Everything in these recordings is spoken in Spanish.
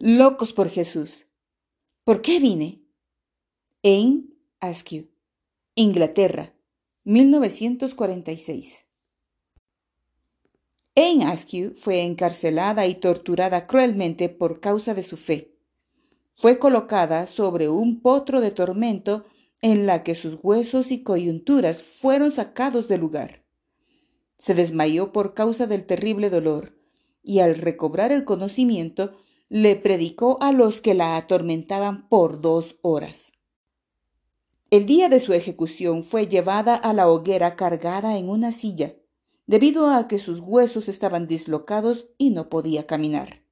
Locos por Jesús. ¿Por qué vine? En Askew, Inglaterra, 1946. Anne Askew fue encarcelada y torturada cruelmente por causa de su fe. Fue colocada sobre un potro de tormento en la que sus huesos y coyunturas fueron sacados del lugar. Se desmayó por causa del terrible dolor y al recobrar el conocimiento le predicó a los que la atormentaban por dos horas. El día de su ejecución fue llevada a la hoguera cargada en una silla, debido a que sus huesos estaban dislocados y no podía caminar.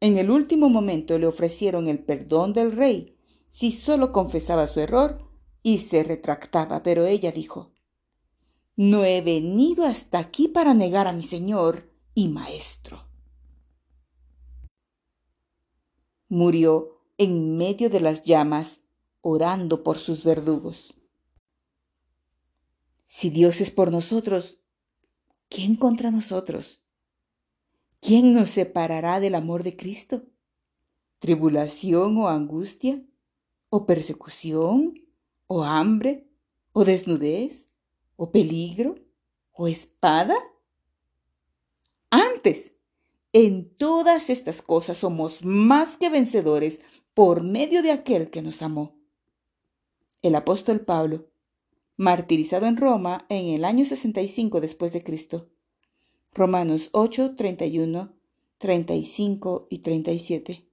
En el último momento le ofrecieron el perdón del rey si solo confesaba su error y se retractaba, pero ella dijo, No he venido hasta aquí para negar a mi señor y maestro. Murió en medio de las llamas orando por sus verdugos. Si Dios es por nosotros, ¿quién contra nosotros? ¿Quién nos separará del amor de Cristo? ¿Tribulación o angustia? ¿O persecución? ¿O hambre? ¿O desnudez? ¿O peligro? ¿O espada? Antes, en todas estas cosas somos más que vencedores por medio de aquel que nos amó el apóstol Pablo, martirizado en Roma en el año 65 después de Cristo. Romanos 8, 31, 35 y 37.